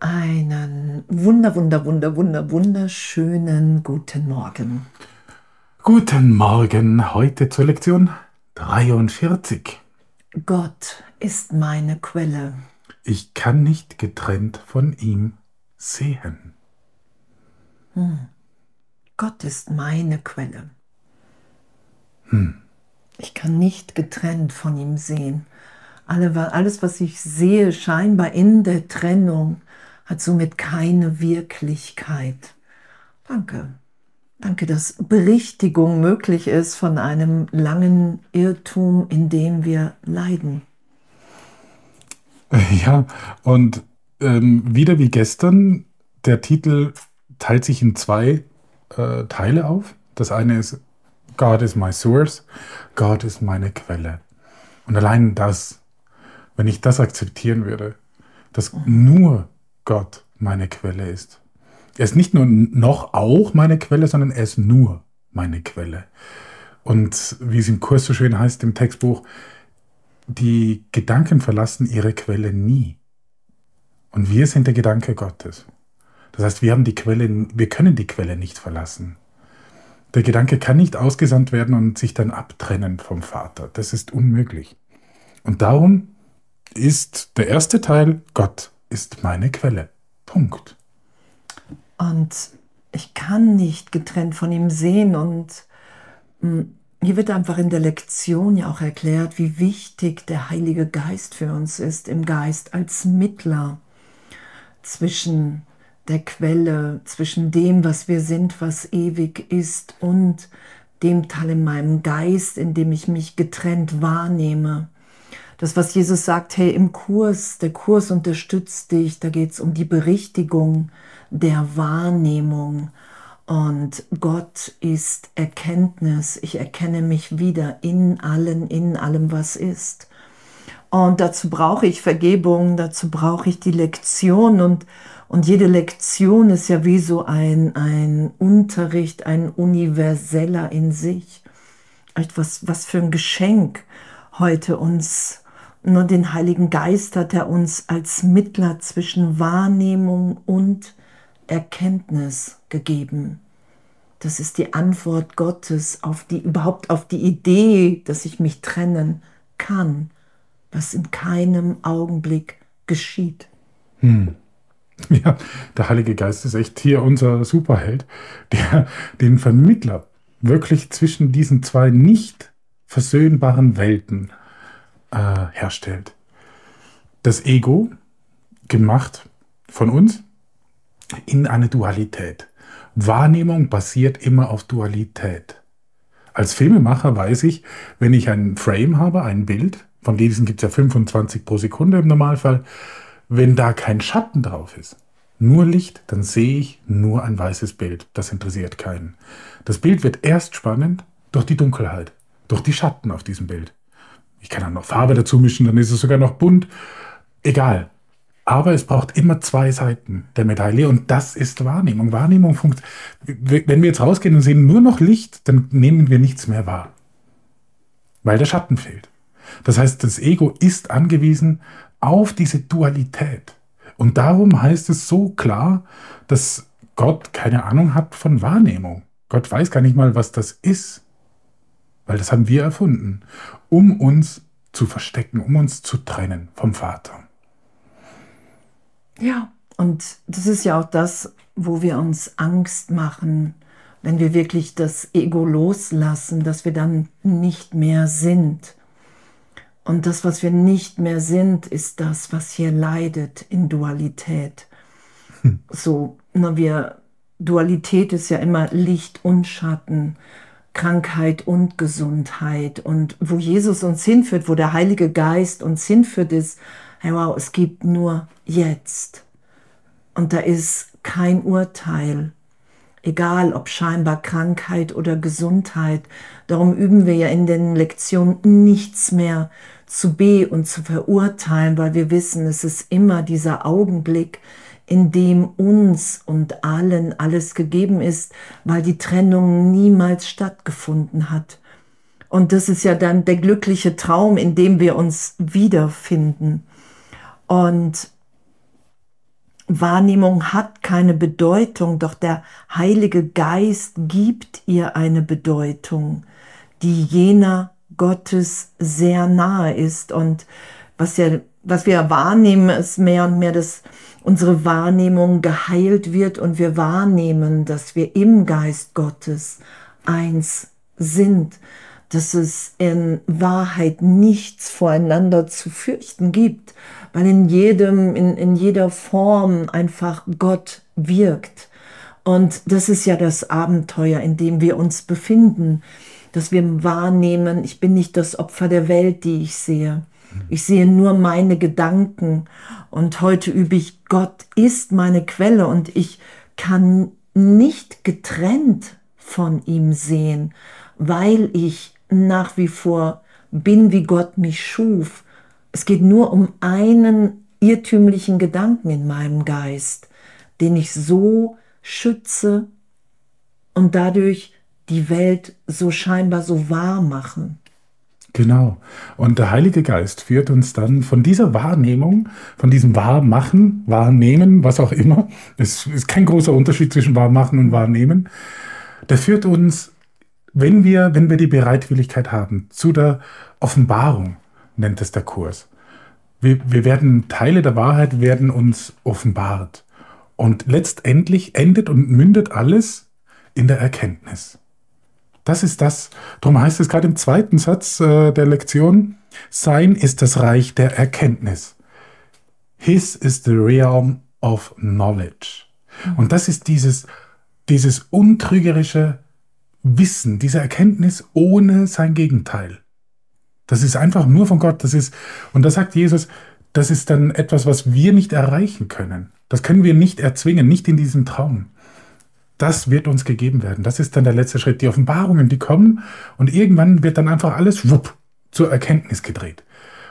Einen wunder, wunder, wunder, wunder, wunderschönen guten Morgen. Guten Morgen, heute zur Lektion 43. Gott ist meine Quelle. Ich kann nicht getrennt von ihm sehen. Hm. Gott ist meine Quelle. Ich kann nicht getrennt von ihm sehen. Alle, alles, was ich sehe, scheinbar in der Trennung, hat somit keine Wirklichkeit. Danke. Danke, dass Berichtigung möglich ist von einem langen Irrtum, in dem wir leiden. Ja, und ähm, wieder wie gestern, der Titel teilt sich in zwei äh, Teile auf. Das eine ist God is my source, Gott ist meine Quelle. Und allein das, wenn ich das akzeptieren würde, dass nur Gott meine Quelle ist, er ist nicht nur noch auch meine Quelle, sondern er ist nur meine Quelle. Und wie es im Kurs so schön heißt im Textbuch, die Gedanken verlassen ihre Quelle nie. Und wir sind der Gedanke Gottes. Das heißt, wir haben die Quelle, wir können die Quelle nicht verlassen. Der Gedanke kann nicht ausgesandt werden und sich dann abtrennen vom Vater. Das ist unmöglich. Und darum ist der erste Teil, Gott ist meine Quelle. Punkt. Und ich kann nicht getrennt von ihm sehen. Und hm, hier wird einfach in der Lektion ja auch erklärt, wie wichtig der Heilige Geist für uns ist, im Geist als Mittler zwischen der Quelle, zwischen dem, was wir sind, was ewig ist, und dem Teil in meinem Geist, in dem ich mich getrennt wahrnehme. Das, was Jesus sagt, hey, im Kurs, der Kurs unterstützt dich, da geht es um die Berichtigung, der Wahrnehmung. Und Gott ist Erkenntnis. Ich erkenne mich wieder in allen, in allem, was ist. Und dazu brauche ich Vergebung, dazu brauche ich die Lektion. Und, und jede Lektion ist ja wie so ein, ein Unterricht, ein universeller in sich. Etwas, was für ein Geschenk heute uns, nur den Heiligen Geist hat er uns als Mittler zwischen Wahrnehmung und Erkenntnis gegeben. Das ist die Antwort Gottes auf die, überhaupt auf die Idee, dass ich mich trennen kann, was in keinem Augenblick geschieht. Hm. Ja, der Heilige Geist ist echt hier unser Superheld, der den Vermittler wirklich zwischen diesen zwei nicht versöhnbaren Welten äh, herstellt. Das Ego, gemacht von uns, in eine Dualität. Wahrnehmung basiert immer auf Dualität. Als Filmemacher weiß ich, wenn ich ein Frame habe, ein Bild, von diesen gibt es ja 25 pro Sekunde im Normalfall, wenn da kein Schatten drauf ist, nur Licht, dann sehe ich nur ein weißes Bild. Das interessiert keinen. Das Bild wird erst spannend durch die Dunkelheit, durch die Schatten auf diesem Bild. Ich kann dann noch Farbe dazu mischen, dann ist es sogar noch bunt. Egal. Aber es braucht immer zwei Seiten der Medaille und das ist Wahrnehmung. Wahrnehmung funktioniert. Wenn wir jetzt rausgehen und sehen nur noch Licht, dann nehmen wir nichts mehr wahr. Weil der Schatten fehlt. Das heißt, das Ego ist angewiesen auf diese Dualität. Und darum heißt es so klar, dass Gott keine Ahnung hat von Wahrnehmung. Gott weiß gar nicht mal, was das ist. Weil das haben wir erfunden, um uns zu verstecken, um uns zu trennen vom Vater. Ja, und das ist ja auch das, wo wir uns Angst machen, wenn wir wirklich das Ego loslassen, dass wir dann nicht mehr sind. Und das, was wir nicht mehr sind, ist das, was hier leidet in Dualität. Hm. So, na, wir, Dualität ist ja immer Licht und Schatten, Krankheit und Gesundheit. Und wo Jesus uns hinführt, wo der Heilige Geist uns hinführt, ist, hey wow, es gibt nur jetzt. Und da ist kein Urteil, egal ob scheinbar Krankheit oder Gesundheit. Darum üben wir ja in den Lektionen nichts mehr zu be und zu verurteilen, weil wir wissen, es ist immer dieser Augenblick, in dem uns und allen alles gegeben ist, weil die Trennung niemals stattgefunden hat. Und das ist ja dann der glückliche Traum, in dem wir uns wiederfinden. Und Wahrnehmung hat keine Bedeutung, doch der Heilige Geist gibt ihr eine Bedeutung, die jener Gottes sehr nahe ist. Und was, ja, was wir wahrnehmen, ist mehr und mehr, dass unsere Wahrnehmung geheilt wird und wir wahrnehmen, dass wir im Geist Gottes eins sind, dass es in Wahrheit nichts voreinander zu fürchten gibt, weil in jedem, in, in jeder Form einfach Gott wirkt. Und das ist ja das Abenteuer, in dem wir uns befinden, dass wir wahrnehmen, ich bin nicht das Opfer der Welt, die ich sehe. Ich sehe nur meine Gedanken. Und heute übe ich, Gott ist meine Quelle und ich kann nicht getrennt von ihm sehen, weil ich nach wie vor bin, wie Gott mich schuf. Es geht nur um einen irrtümlichen Gedanken in meinem Geist, den ich so schütze und dadurch die Welt so scheinbar so wahr machen. Genau. Und der Heilige Geist führt uns dann von dieser Wahrnehmung, von diesem Wahrmachen, Wahrnehmen, was auch immer, es ist kein großer Unterschied zwischen Wahrmachen und Wahrnehmen, der führt uns, wenn wir, wenn wir die Bereitwilligkeit haben, zu der Offenbarung, nennt es der Kurs. Wir, wir werden, Teile der Wahrheit werden uns offenbart. Und letztendlich endet und mündet alles in der Erkenntnis. Das ist das. Darum heißt es gerade im zweiten Satz äh, der Lektion, Sein ist das Reich der Erkenntnis. His is the realm of knowledge. Und das ist dieses, dieses untrügerische Wissen, diese Erkenntnis ohne sein Gegenteil. Das ist einfach nur von Gott. Das ist, und da sagt Jesus, das ist dann etwas, was wir nicht erreichen können. Das können wir nicht erzwingen, nicht in diesem Traum. Das wird uns gegeben werden. Das ist dann der letzte Schritt. Die Offenbarungen, die kommen und irgendwann wird dann einfach alles wupp, zur Erkenntnis gedreht.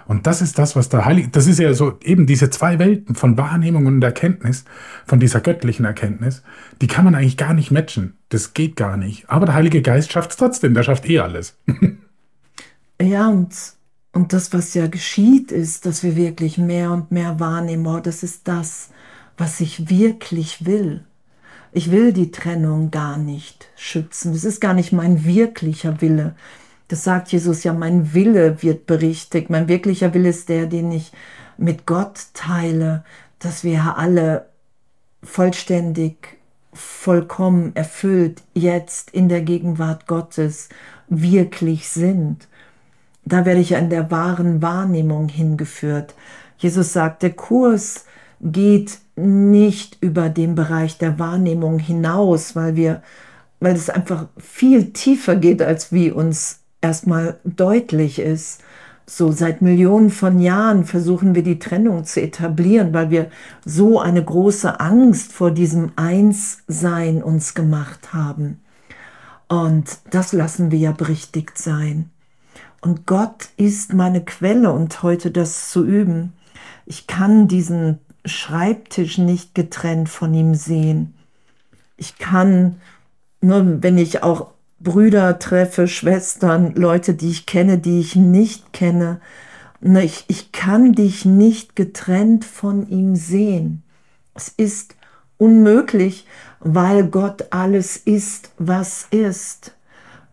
Und das ist das, was der Heilige, das ist ja so eben diese zwei Welten von Wahrnehmung und Erkenntnis, von dieser göttlichen Erkenntnis, die kann man eigentlich gar nicht matchen. Das geht gar nicht. Aber der Heilige Geist schafft es trotzdem, der schafft eh alles. ja, und, und das, was ja geschieht, ist, dass wir wirklich mehr und mehr wahrnehmen, oh, das ist das, was ich wirklich will. Ich will die Trennung gar nicht schützen. Das ist gar nicht mein wirklicher Wille. Das sagt Jesus ja, mein Wille wird berichtigt. Mein wirklicher Wille ist der, den ich mit Gott teile, dass wir alle vollständig, vollkommen erfüllt jetzt in der Gegenwart Gottes wirklich sind. Da werde ich an der wahren Wahrnehmung hingeführt. Jesus sagt, der Kurs geht nicht über den Bereich der Wahrnehmung hinaus, weil wir, weil es einfach viel tiefer geht, als wie uns erstmal deutlich ist. So seit Millionen von Jahren versuchen wir die Trennung zu etablieren, weil wir so eine große Angst vor diesem Einssein uns gemacht haben. Und das lassen wir ja berichtigt sein. Und Gott ist meine Quelle und heute das zu üben. Ich kann diesen Schreibtisch nicht getrennt von ihm sehen. Ich kann, nur wenn ich auch Brüder treffe, Schwestern, Leute, die ich kenne, die ich nicht kenne, ne, ich, ich kann dich nicht getrennt von ihm sehen. Es ist unmöglich, weil Gott alles ist, was ist.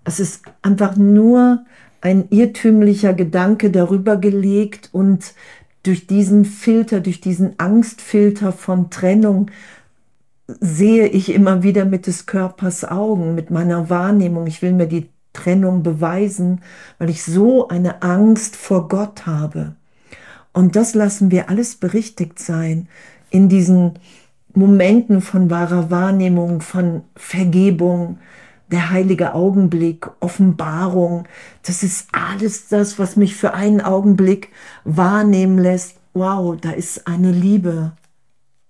Es ist einfach nur ein irrtümlicher Gedanke darüber gelegt und durch diesen Filter, durch diesen Angstfilter von Trennung sehe ich immer wieder mit des Körpers Augen, mit meiner Wahrnehmung. Ich will mir die Trennung beweisen, weil ich so eine Angst vor Gott habe. Und das lassen wir alles berichtigt sein in diesen Momenten von wahrer Wahrnehmung, von Vergebung, der heilige Augenblick, Offenbarung, das ist alles das, was mich für einen Augenblick wahrnehmen lässt. Wow, da ist eine Liebe,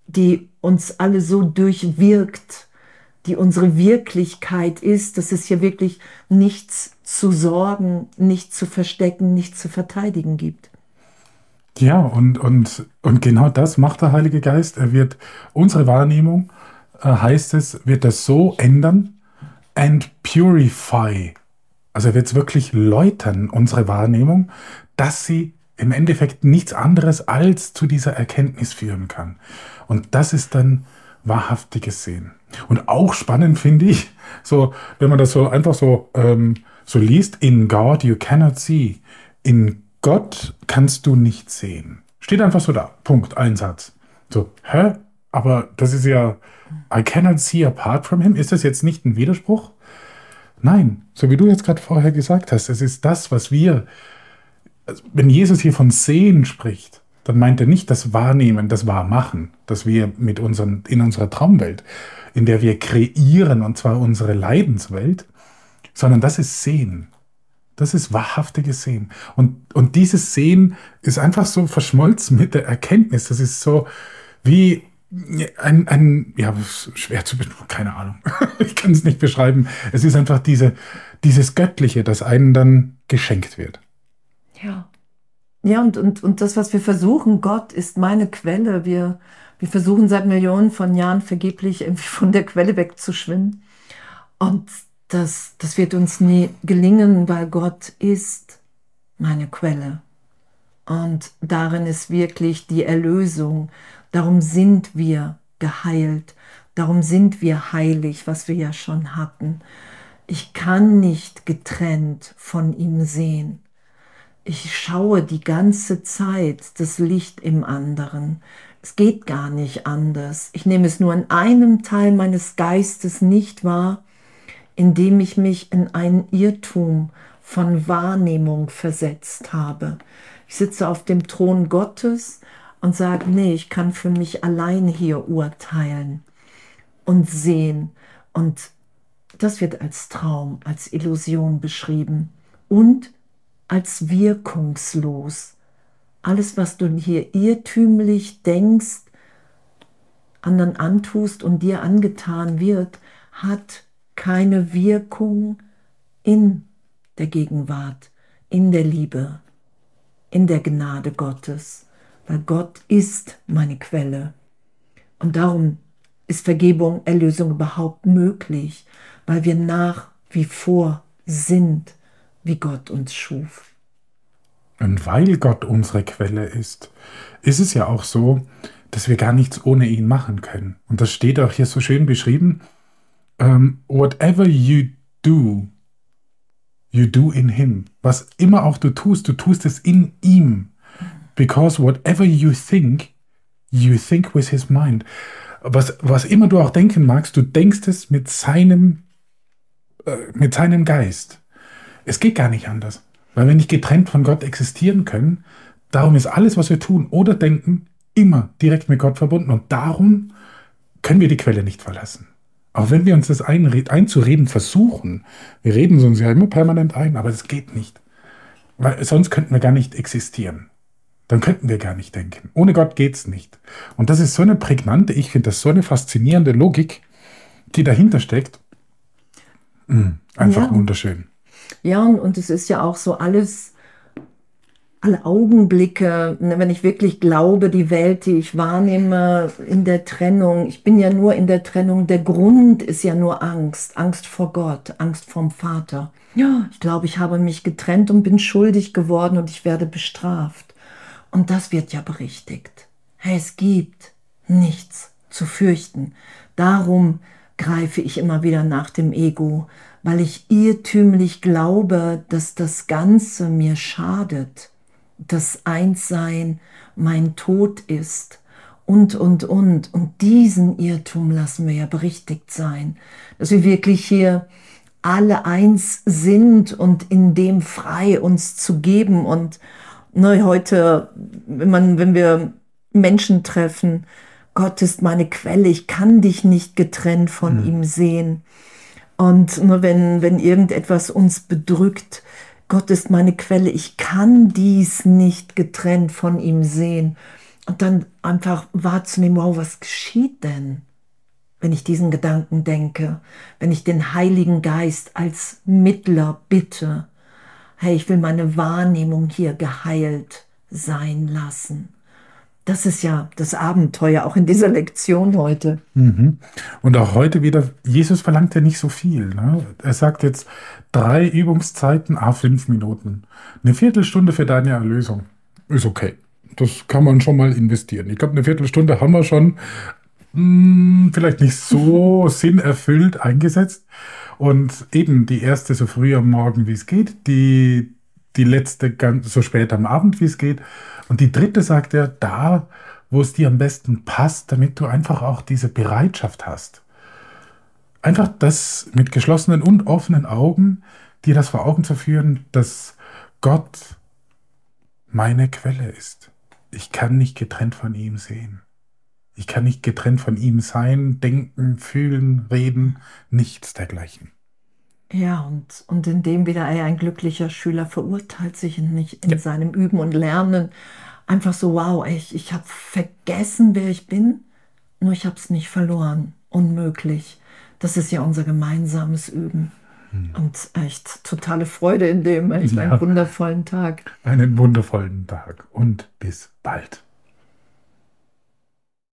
die uns alle so durchwirkt, die unsere Wirklichkeit ist, dass es hier wirklich nichts zu sorgen, nichts zu verstecken, nichts zu verteidigen gibt. Ja, und, und, und genau das macht der Heilige Geist. Er wird unsere Wahrnehmung, äh, heißt es, wird er so ändern and purify. Also er wird es wirklich läutern, unsere Wahrnehmung, dass sie im Endeffekt nichts anderes als zu dieser Erkenntnis führen kann. Und das ist dann wahrhaftiges Sehen. Und auch spannend finde ich, so, wenn man das so einfach so, ähm, so liest, in God you cannot see. In Gott kannst du nicht sehen. Steht einfach so da. Punkt. Ein Satz. So, hä? Aber das ist ja, I cannot see apart from him. Ist das jetzt nicht ein Widerspruch? Nein, so wie du jetzt gerade vorher gesagt hast, es ist das, was wir, also wenn Jesus hier von Sehen spricht, dann meint er nicht das Wahrnehmen, das Wahrmachen, das wir mit unseren, in unserer Traumwelt, in der wir kreieren, und zwar unsere Leidenswelt, sondern das ist Sehen. Das ist wahrhaftiges Sehen. Und, und dieses Sehen ist einfach so verschmolzen mit der Erkenntnis. Das ist so wie ein, ein ja, schwer zu beschreiben, keine Ahnung. ich kann es nicht beschreiben. Es ist einfach diese, dieses Göttliche, das einem dann geschenkt wird. Ja. Ja, und, und, und das, was wir versuchen, Gott ist meine Quelle. Wir, wir versuchen seit Millionen von Jahren vergeblich irgendwie von der Quelle wegzuschwimmen. Und das, das wird uns nie gelingen, weil Gott ist meine Quelle. Und darin ist wirklich die Erlösung. Darum sind wir geheilt. Darum sind wir heilig, was wir ja schon hatten. Ich kann nicht getrennt von ihm sehen. Ich schaue die ganze Zeit das Licht im anderen. Es geht gar nicht anders. Ich nehme es nur in einem Teil meines Geistes nicht wahr, indem ich mich in einen Irrtum von Wahrnehmung versetzt habe. Ich sitze auf dem Thron Gottes und sage, nee, ich kann für mich allein hier urteilen und sehen. Und das wird als Traum, als Illusion beschrieben und als wirkungslos. Alles, was du hier irrtümlich denkst, anderen antust und dir angetan wird, hat keine Wirkung in der Gegenwart, in der Liebe, in der Gnade Gottes, weil Gott ist meine Quelle. Und darum ist Vergebung, Erlösung überhaupt möglich, weil wir nach wie vor sind, wie Gott uns schuf. Und weil Gott unsere Quelle ist, ist es ja auch so, dass wir gar nichts ohne ihn machen können. Und das steht auch hier so schön beschrieben um, whatever you do, you do in him. Was immer auch du tust, du tust es in ihm. Because whatever you think, you think with his mind. Was, was immer du auch denken magst, du denkst es mit seinem, äh, mit seinem Geist. Es geht gar nicht anders. Weil wir nicht getrennt von Gott existieren können, darum ist alles, was wir tun oder denken, immer direkt mit Gott verbunden. Und darum können wir die Quelle nicht verlassen. Auch wenn wir uns das einzureden versuchen, wir reden uns ja immer permanent ein, aber es geht nicht. Weil sonst könnten wir gar nicht existieren. Dann könnten wir gar nicht denken. Ohne Gott geht es nicht. Und das ist so eine prägnante, ich finde das so eine faszinierende Logik, die dahinter steckt. Mhm, einfach ja. wunderschön. Ja, und es ist ja auch so alles alle Augenblicke, ne, wenn ich wirklich glaube, die Welt, die ich wahrnehme in der Trennung, ich bin ja nur in der Trennung, der Grund ist ja nur Angst, Angst vor Gott, Angst vom Vater. Ja, ich glaube, ich habe mich getrennt und bin schuldig geworden und ich werde bestraft. Und das wird ja berichtigt. Hey, es gibt nichts zu fürchten. Darum greife ich immer wieder nach dem Ego, weil ich irrtümlich glaube, dass das Ganze mir schadet das Einssein mein Tod ist und, und, und. Und diesen Irrtum lassen wir ja berichtigt sein, dass wir wirklich hier alle eins sind und in dem frei uns zu geben. Und ne, heute, wenn, man, wenn wir Menschen treffen, Gott ist meine Quelle, ich kann dich nicht getrennt von mhm. ihm sehen. Und nur wenn, wenn irgendetwas uns bedrückt, Gott ist meine Quelle, ich kann dies nicht getrennt von ihm sehen. Und dann einfach wahrzunehmen, wow, was geschieht denn, wenn ich diesen Gedanken denke, wenn ich den Heiligen Geist als Mittler bitte, hey, ich will meine Wahrnehmung hier geheilt sein lassen. Das ist ja das Abenteuer auch in dieser Lektion heute. Mhm. Und auch heute wieder, Jesus verlangt ja nicht so viel. Ne? Er sagt jetzt drei Übungszeiten, a fünf Minuten. Eine Viertelstunde für deine Erlösung. Ist okay. Das kann man schon mal investieren. Ich glaube, eine Viertelstunde haben wir schon mh, hm, vielleicht nicht so sinnerfüllt eingesetzt. Und eben die erste so früh am Morgen, wie es geht, die, die letzte ganz so spät am Abend, wie es geht. Und die dritte sagt er, da, wo es dir am besten passt, damit du einfach auch diese Bereitschaft hast. Einfach das mit geschlossenen und offenen Augen, dir das vor Augen zu führen, dass Gott meine Quelle ist. Ich kann nicht getrennt von ihm sehen. Ich kann nicht getrennt von ihm sein, denken, fühlen, reden, nichts dergleichen. Ja, und, und indem wieder er ein glücklicher Schüler verurteilt sich nicht in ja. seinem Üben und Lernen. Einfach so, wow, ich, ich habe vergessen, wer ich bin, nur ich habe es nicht verloren. Unmöglich. Das ist ja unser gemeinsames Üben. Hm. Und echt totale Freude in dem, echt ja. einen wundervollen Tag. Einen wundervollen Tag und bis bald.